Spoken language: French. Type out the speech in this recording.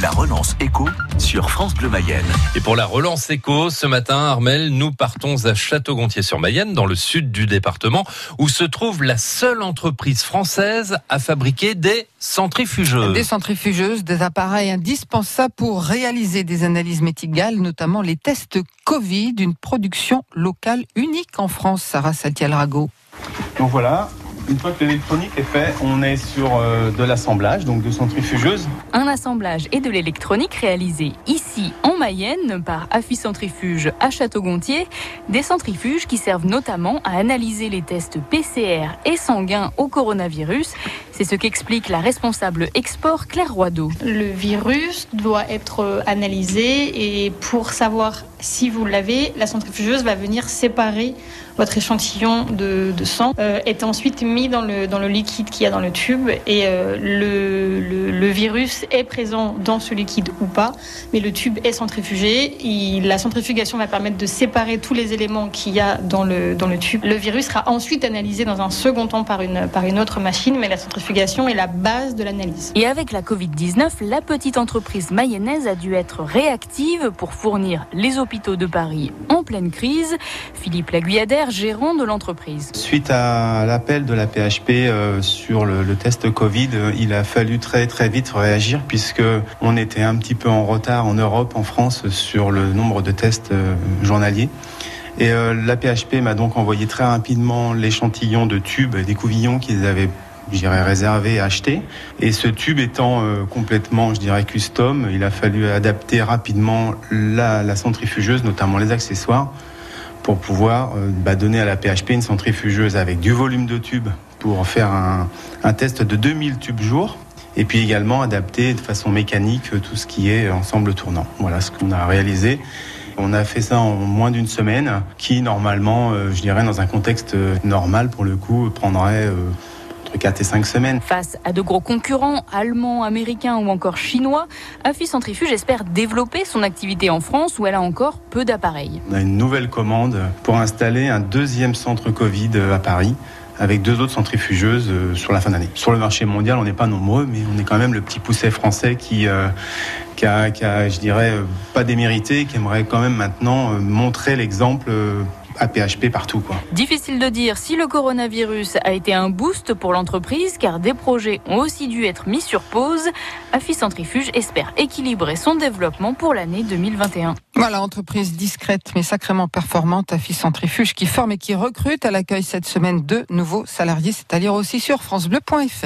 La relance éco sur France Bleu Mayenne. Et pour la relance éco, ce matin, Armel, nous partons à Château-Gontier-sur-Mayenne, dans le sud du département, où se trouve la seule entreprise française à fabriquer des centrifugeuses. Des centrifugeuses, des appareils indispensables pour réaliser des analyses médicales, notamment les tests Covid, une production locale unique en France, Sarah Saltiel-Rago. Donc voilà, une fois que l'électronique est fait, on est sur euh, de l'assemblage, donc de centrifugeuses. Un assemblage et de l'électronique réalisé ici en Mayenne par Affi Centrifuge à Château-Gontier. Des centrifuges qui servent notamment à analyser les tests PCR et sanguins au coronavirus. C'est ce qu'explique la responsable export Claire Roideau. Le virus doit être analysé et pour savoir si vous l'avez, la centrifugeuse va venir séparer votre échantillon de, sang, euh, est ensuite mis dans le, dans le liquide qu'il y a dans le tube et euh, le, le, virus est présent dans ce liquide ou pas, mais le tube est centrifugé. La centrifugation va permettre de séparer tous les éléments qu'il y a dans le, dans le tube. Le virus sera ensuite analysé dans un second temps par une, par une autre machine, mais la centrifugation est la base de l'analyse. Et avec la Covid-19, la petite entreprise mayonnaise a dû être réactive pour fournir les hôpitaux de Paris en pleine crise. Philippe Laguilladaire, gérant de l'entreprise. Suite à l'appel de la PHP euh, sur le, test Covid, euh, il a fallu très très vite réagir puisque on était un petit peu en retard en Europe, en France, sur le nombre de tests euh, journaliers. Et la PHP m'a donc envoyé très rapidement l'échantillon de tubes des couvillons qu'ils avaient je dirais réservé, acheté. Et ce tube étant euh, complètement, je dirais, custom, il a fallu adapter rapidement la, centrifugeuse, notamment les accessoires, pour pouvoir euh, bah, donner à la PHP une centrifugeuse avec du volume de tube pour faire un, un test de 2000 tubes jour. Et puis également adapter de façon mécanique tout ce qui est ensemble tournant. Voilà ce qu'on a réalisé. On a fait ça en moins d'une semaine, qui normalement, euh, je dirais, dans un contexte normal, pour le coup, prendrait euh, entre 4 et 5 semaines. Face à de gros concurrents, allemands, américains ou encore chinois, Affi Centrifuge espère développer son activité en France où elle a encore peu d'appareils. On a une nouvelle commande pour installer un deuxième centre Covid à Paris avec deux autres centrifugeuses euh, sur la fin d'année. Sur le marché mondial, on n'est pas nombreux, mais on est quand même le petit pousset français qui, euh, qui, a, qui a, je dirais, pas démérité, qui aimerait quand même maintenant euh, montrer l'exemple à PHP partout. Quoi. Difficile de dire si le coronavirus a été un boost pour l'entreprise, car des projets ont aussi dû être mis sur pause. Affi Centrifuge espère équilibrer son développement pour l'année 2021. Voilà, entreprise discrète mais sacrément performante, Affi Centrifuge, qui forme et qui recrute. Elle accueille cette semaine deux nouveaux salariés. C'est à lire aussi sur FranceBleu.fr.